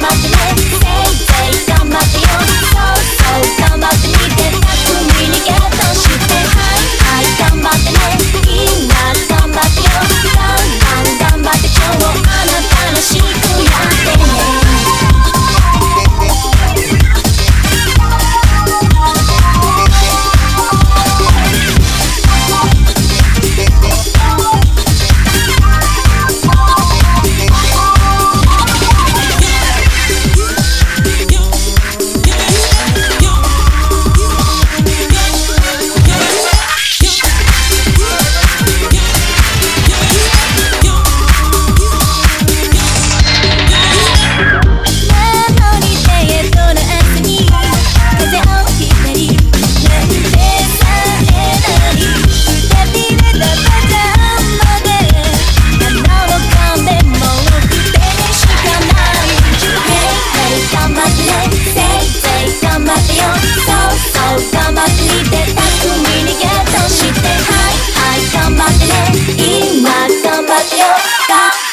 my name. stop